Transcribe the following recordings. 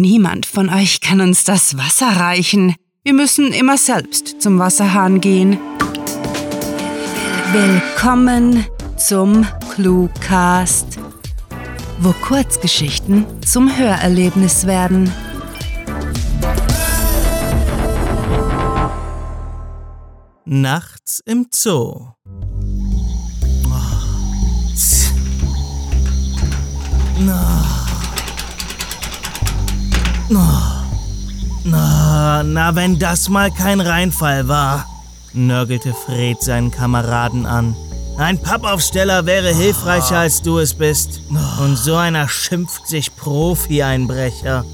Niemand von euch kann uns das Wasser reichen. Wir müssen immer selbst zum Wasserhahn gehen. Willkommen zum Cluecast, wo Kurzgeschichten zum Hörerlebnis werden. Nachts im Zoo. Na, na, wenn das mal kein Reinfall war, nörgelte Fred seinen Kameraden an. Ein Pappaufsteller wäre hilfreicher, als du es bist. Und so einer schimpft sich Profi-Einbrecher.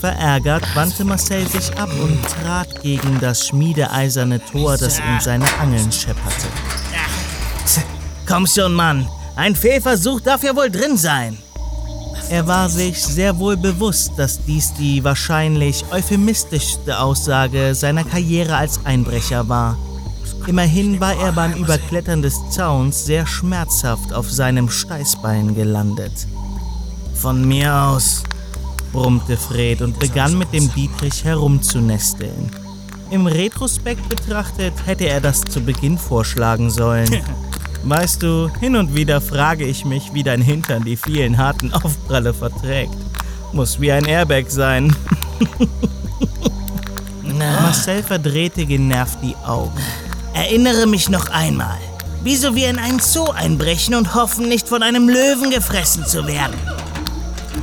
Verärgert wandte Marcel sich ab und trat gegen das schmiedeeiserne Tor, das in seine Angeln schepperte. Komm schon, Mann. Ein Fehlversuch darf ja wohl drin sein. Er war sich sehr wohl bewusst, dass dies die wahrscheinlich euphemistischste Aussage seiner Karriere als Einbrecher war. Immerhin war er beim Überklettern des Zauns sehr schmerzhaft auf seinem Steißbein gelandet. Von mir aus, brummte Fred und begann mit dem Dietrich herumzunesteln. Im Retrospekt betrachtet hätte er das zu Beginn vorschlagen sollen. Weißt du, hin und wieder frage ich mich, wie dein Hintern die vielen harten Aufpralle verträgt. Muss wie ein Airbag sein. Marcel verdrehte genervt die Augen. Erinnere mich noch einmal. Wieso wir in einen Zoo einbrechen und hoffen, nicht von einem Löwen gefressen zu werden.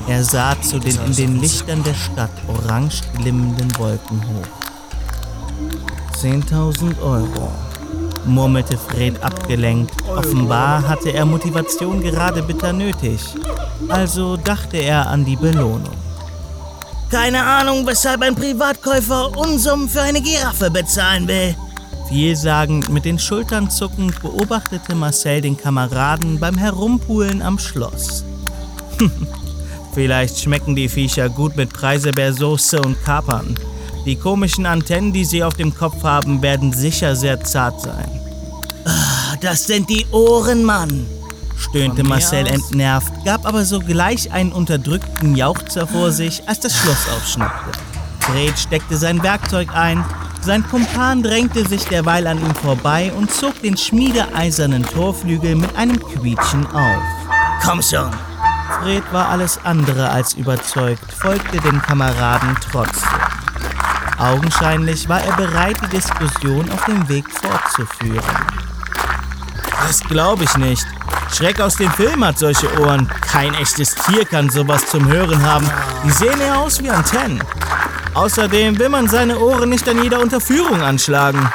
Er sah zu den in den Lichtern der Stadt orange glimmenden Wolken hoch. 10.000 Euro murmelte Fred abgelenkt. Offenbar hatte er Motivation gerade bitter nötig. Also dachte er an die Belohnung. Keine Ahnung, weshalb ein Privatkäufer Unsummen für eine Giraffe bezahlen will. Vielsagend mit den Schultern zuckend beobachtete Marcel den Kameraden beim Herumpulen am Schloss. Vielleicht schmecken die Viecher gut mit Preiselbeersoße und Kapern. Die komischen Antennen, die sie auf dem Kopf haben, werden sicher sehr zart sein. Ah, das sind die Ohren, Mann, stöhnte Marcel entnervt, gab aber sogleich einen unterdrückten Jauchzer vor sich, als das Schloss aufschnappte. Fred steckte sein Werkzeug ein, sein Kumpan drängte sich derweil an ihm vorbei und zog den schmiedeeisernen Torflügel mit einem Quietschen auf. Komm schon! Fred war alles andere als überzeugt, folgte den Kameraden trotzdem. Augenscheinlich war er bereit, die Diskussion auf dem Weg fortzuführen. Das glaube ich nicht. Schreck aus dem Film hat solche Ohren. Kein echtes Tier kann sowas zum Hören haben. Die sehen eher aus wie Antennen. Außerdem will man seine Ohren nicht an jeder Unterführung anschlagen.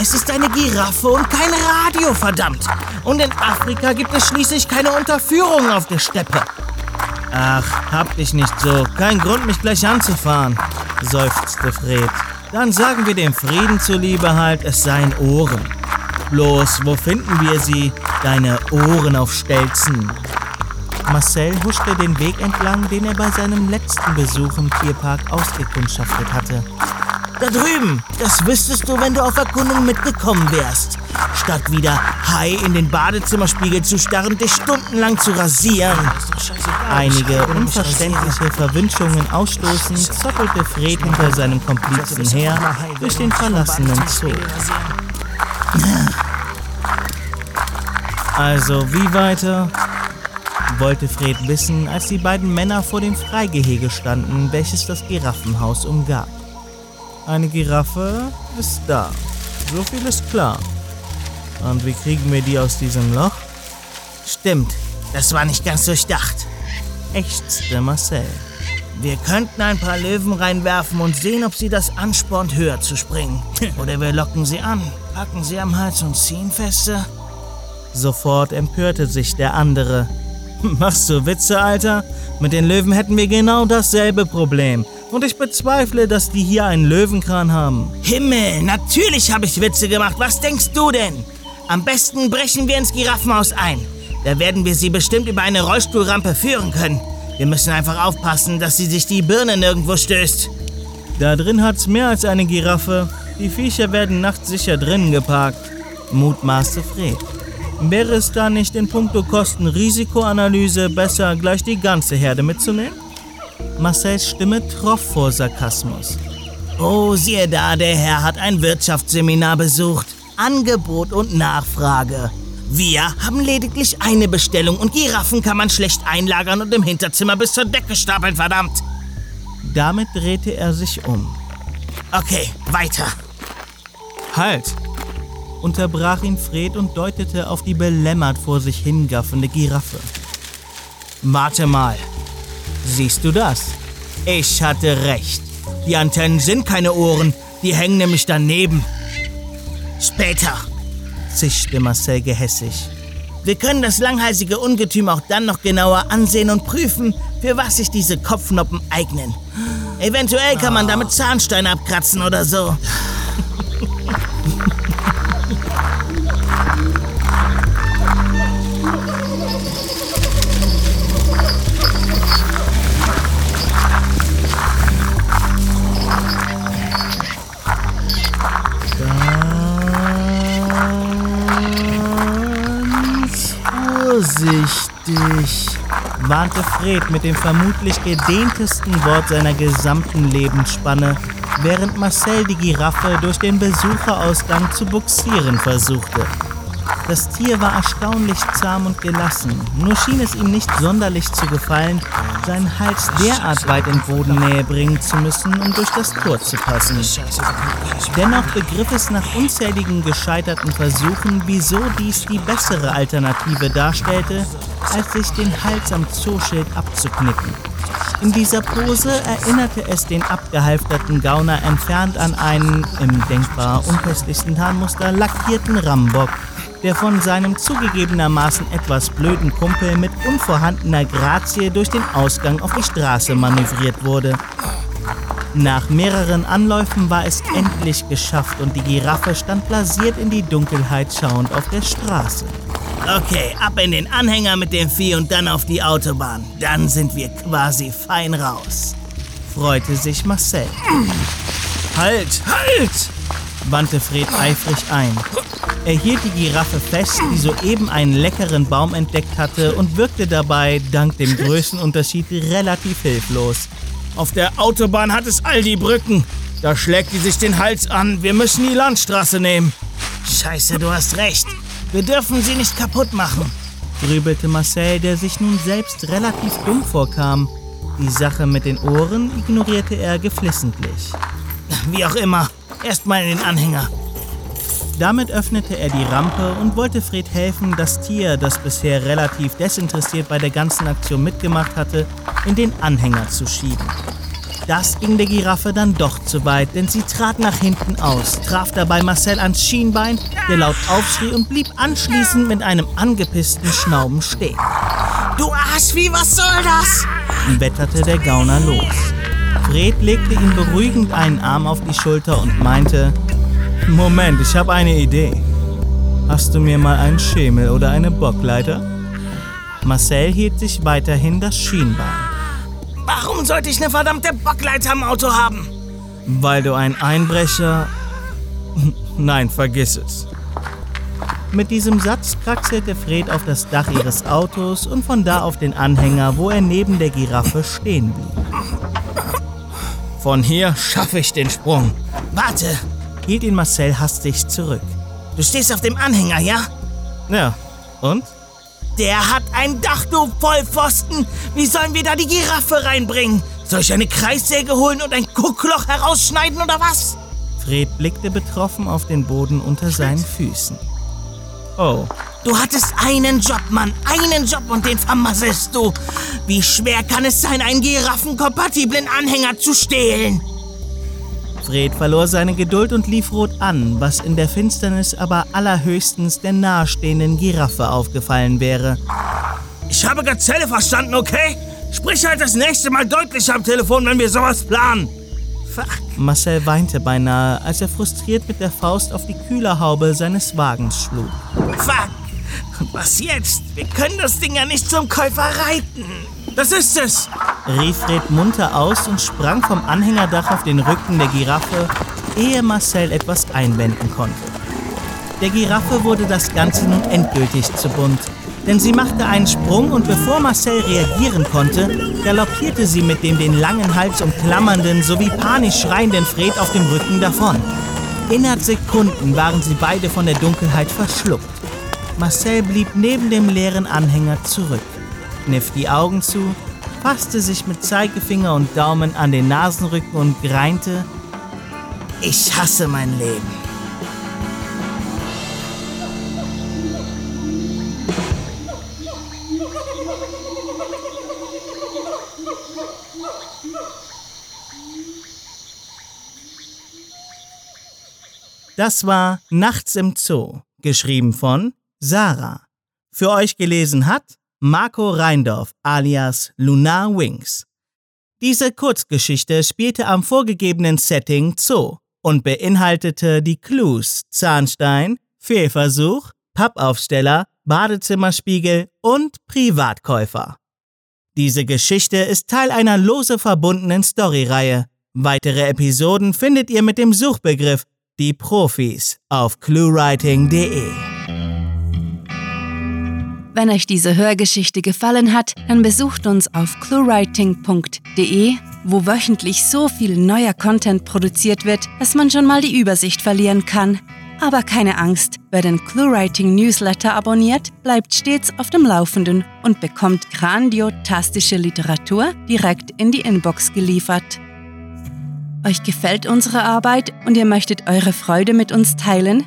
Es ist eine Giraffe und kein Radio, verdammt. Und in Afrika gibt es schließlich keine Unterführungen auf der Steppe. Ach, hab dich nicht so. Kein Grund, mich gleich anzufahren, seufzte Fred. Dann sagen wir dem Frieden zuliebe halt, es seien Ohren. Bloß, wo finden wir sie? Deine Ohren auf Stelzen. Marcel huschte den Weg entlang, den er bei seinem letzten Besuch im Tierpark ausgekundschaftet hatte. Da drüben, das wüsstest du, wenn du auf Erkundung mitgekommen wärst. Statt wieder Hai in den Badezimmerspiegel zu starren, dich stundenlang zu rasieren. Einige unverständliche Verwünschungen ausstoßend, zottelte Fred hinter seinem Komplizen her durch den verlassenen Zoo. Also, wie weiter? wollte Fred wissen, als die beiden Männer vor dem Freigehege standen, welches das Giraffenhaus umgab. Eine Giraffe ist da. So viel ist klar. Und wie kriegen wir die aus diesem Loch? Stimmt, das war nicht ganz durchdacht, ächzte Marcel. Wir könnten ein paar Löwen reinwerfen und sehen, ob sie das anspornt, höher zu springen. Oder wir locken sie an, packen sie am Hals und ziehen feste. Sofort empörte sich der andere. Machst du Witze, Alter? Mit den Löwen hätten wir genau dasselbe Problem. Und ich bezweifle, dass die hier einen Löwenkran haben. Himmel, natürlich habe ich Witze gemacht. Was denkst du denn? Am besten brechen wir ins Giraffenhaus ein. Da werden wir sie bestimmt über eine Rollstuhlrampe führen können. Wir müssen einfach aufpassen, dass sie sich die Birne nirgendwo stößt. Da drin hat's mehr als eine Giraffe. Die Viecher werden nachts sicher drinnen geparkt, mutmaßte Fred. Wäre es da nicht in puncto Kosten-Risikoanalyse besser, gleich die ganze Herde mitzunehmen? Marcells Stimme troff vor Sarkasmus. Oh, siehe da, der Herr hat ein Wirtschaftsseminar besucht. Angebot und Nachfrage. Wir haben lediglich eine Bestellung und Giraffen kann man schlecht einlagern und im Hinterzimmer bis zur Decke stapeln, verdammt. Damit drehte er sich um. Okay, weiter. Halt! unterbrach ihn Fred und deutete auf die belämmert vor sich hingaffende Giraffe. Warte mal. Siehst du das? Ich hatte recht. Die Antennen sind keine Ohren, die hängen nämlich daneben. Später, zischte Marcel gehässig. Wir können das langhalsige Ungetüm auch dann noch genauer ansehen und prüfen, für was sich diese Kopfnoppen eignen. Eventuell kann man damit Zahnsteine abkratzen oder so. Vorsichtig, warnte Fred mit dem vermutlich gedehntesten Wort seiner gesamten Lebensspanne, während Marcel die Giraffe durch den Besucherausgang zu buxieren versuchte. Das Tier war erstaunlich zahm und gelassen, nur schien es ihm nicht sonderlich zu gefallen, seinen Hals derart weit in Bodennähe bringen zu müssen, um durch das Tor zu passen. Dennoch begriff es nach unzähligen gescheiterten Versuchen, wieso dies die bessere Alternative darstellte, als sich den Hals am Zooschild abzuknicken. In dieser Pose erinnerte es den abgehalfterten Gauner entfernt an einen, im denkbar unköstlichsten Tarnmuster, lackierten Rambock, der von seinem zugegebenermaßen etwas blöden Kumpel mit unvorhandener Grazie durch den Ausgang auf die Straße manövriert wurde. Nach mehreren Anläufen war es endlich geschafft und die Giraffe stand blasiert in die Dunkelheit schauend auf der Straße. Okay, ab in den Anhänger mit dem Vieh und dann auf die Autobahn. Dann sind wir quasi fein raus. Freute sich Marcel. Halt, halt! Wandte Fred eifrig ein. Er hielt die Giraffe fest, die soeben einen leckeren Baum entdeckt hatte und wirkte dabei, dank dem Größenunterschied, relativ hilflos. Auf der Autobahn hat es all die Brücken. Da schlägt die sich den Hals an. Wir müssen die Landstraße nehmen. Scheiße, du hast recht. Wir dürfen sie nicht kaputt machen, grübelte Marcel, der sich nun selbst relativ dumm vorkam. Die Sache mit den Ohren ignorierte er geflissentlich. Wie auch immer, erstmal in den Anhänger. Damit öffnete er die Rampe und wollte Fred helfen, das Tier, das bisher relativ desinteressiert bei der ganzen Aktion mitgemacht hatte, in den Anhänger zu schieben. Das ging der Giraffe dann doch zu weit, denn sie trat nach hinten aus, traf dabei Marcel ans Schienbein, der laut aufschrie und blieb anschließend mit einem angepissten Schnauben stehen. Du Arschvieh, was soll das? wetterte der Gauner los. Fred legte ihm beruhigend einen Arm auf die Schulter und meinte, Moment, ich habe eine Idee. Hast du mir mal einen Schemel oder eine Bockleiter? Marcel hielt sich weiterhin das Schienbein. Warum sollte ich eine verdammte Bockleiter im Auto haben? Weil du ein Einbrecher. Nein, vergiss es. Mit diesem Satz kraxelte Fred auf das Dach ihres Autos und von da auf den Anhänger, wo er neben der Giraffe stehen blieb. Von hier schaffe ich den Sprung. Warte, hielt ihn Marcel hastig zurück. Du stehst auf dem Anhänger, ja? Ja. Und? Der hat ein Dach, du Vollpfosten! Wie sollen wir da die Giraffe reinbringen? Soll ich eine Kreissäge holen und ein Guckloch herausschneiden oder was? Fred blickte betroffen auf den Boden unter seinen Füßen. Oh. Du hattest einen Job, Mann, einen Job und den vermasselst du. Wie schwer kann es sein, einen giraffenkompatiblen Anhänger zu stehlen? Fred verlor seine Geduld und lief rot an, was in der Finsternis aber allerhöchstens der nahestehenden Giraffe aufgefallen wäre. Ich habe Gazelle verstanden, okay? Sprich halt das nächste Mal deutlich am Telefon, wenn wir sowas planen. Fuck. Marcel weinte beinahe, als er frustriert mit der Faust auf die Kühlerhaube seines Wagens schlug. Fuck! Was jetzt? Wir können das Ding ja nicht zum Käufer reiten. Das ist es! rief Fred munter aus und sprang vom Anhängerdach auf den Rücken der Giraffe, ehe Marcel etwas einwenden konnte. Der Giraffe wurde das Ganze nun endgültig zu bunt. denn sie machte einen Sprung und bevor Marcel reagieren konnte, galoppierte sie mit dem den langen Hals umklammernden sowie panisch schreienden Fred auf dem Rücken davon. Innerhalb Sekunden waren sie beide von der Dunkelheit verschluckt. Marcel blieb neben dem leeren Anhänger zurück, kniff die Augen zu, fasste sich mit Zeigefinger und Daumen an den Nasenrücken und greinte, ich hasse mein Leben. Das war Nachts im Zoo, geschrieben von Sarah. Für euch gelesen hat Marco Reindorf alias Lunar Wings. Diese Kurzgeschichte spielte am vorgegebenen Setting Zoo und beinhaltete die Clues Zahnstein, Fehlversuch, Pappaufsteller, Badezimmerspiegel und Privatkäufer. Diese Geschichte ist Teil einer lose verbundenen Storyreihe. Weitere Episoden findet ihr mit dem Suchbegriff die Profis auf cluewriting.de. Wenn euch diese Hörgeschichte gefallen hat, dann besucht uns auf cluewriting.de, wo wöchentlich so viel neuer Content produziert wird, dass man schon mal die Übersicht verlieren kann. Aber keine Angst, wer den ClueWriting Newsletter abonniert, bleibt stets auf dem Laufenden und bekommt grandiotastische Literatur direkt in die Inbox geliefert. Euch gefällt unsere Arbeit und ihr möchtet eure Freude mit uns teilen?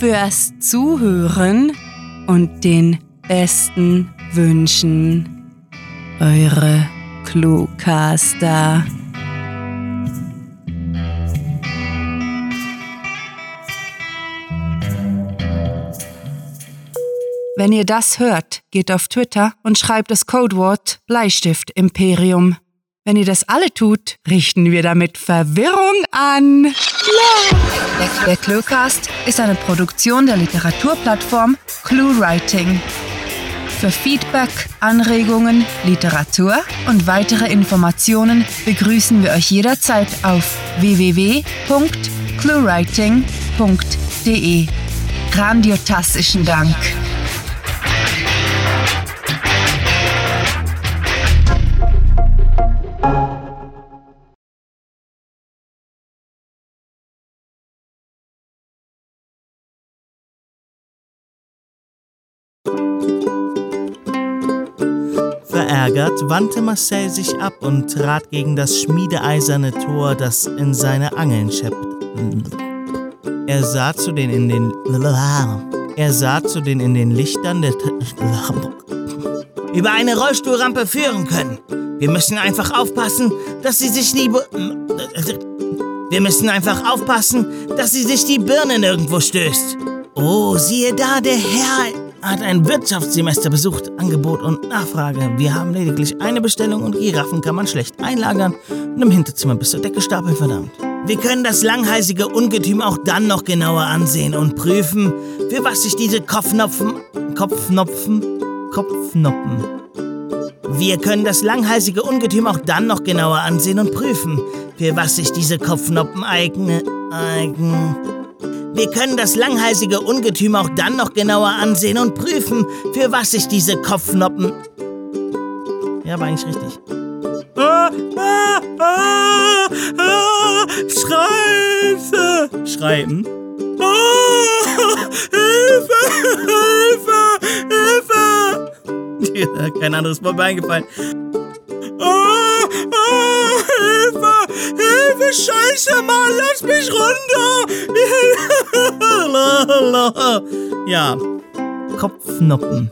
fürs Zuhören und den besten Wünschen. Eure Cluecaster. Wenn ihr das hört, geht auf Twitter und schreibt das Codewort Bleistift Imperium. Wenn ihr das alle tut, richten wir damit Verwirrung an. Der, der Cluecast ist eine Produktion der Literaturplattform ClueWriting. Für Feedback, Anregungen, Literatur und weitere Informationen begrüßen wir euch jederzeit auf www.cluewriting.de. Grandiotastischen Dank. Wandte Marcel sich ab und trat gegen das schmiedeeiserne Tor, das in seine Angeln scheppte. Er sah zu den in den er sah zu den in den Lichtern der über eine Rollstuhlrampe führen können. Wir müssen einfach aufpassen, dass sie sich nie wir müssen einfach aufpassen, dass sie sich die Birne nirgendwo stößt. Oh, siehe da, der Herr hat ein Wirtschaftssemester besucht. Angebot und Nachfrage. Wir haben lediglich eine Bestellung und Giraffen kann man schlecht einlagern und im Hinterzimmer bis zur Decke stapeln, verdammt. Wir können das langhalsige Ungetüm auch dann noch genauer ansehen und prüfen, für was sich diese Kopfnopfen, Kopfnopfen, Kopfnoppen. Wir können das langhalsige Ungetüm auch dann noch genauer ansehen und prüfen, für was sich diese Kopfnoppen eignen, eigen, wir können das langhalsige Ungetüm auch dann noch genauer ansehen und prüfen, für was sich diese Kopfnoppen. Ja, war eigentlich richtig. Ah, ah, ah, ah, Schreibe! Schreiben. Ah, Hilfe! Hilfe! Hilfe! Kein anderes Wort mir eingefallen. Scheiße, Mann! Lass mich runter! ja. Kopfnoppen.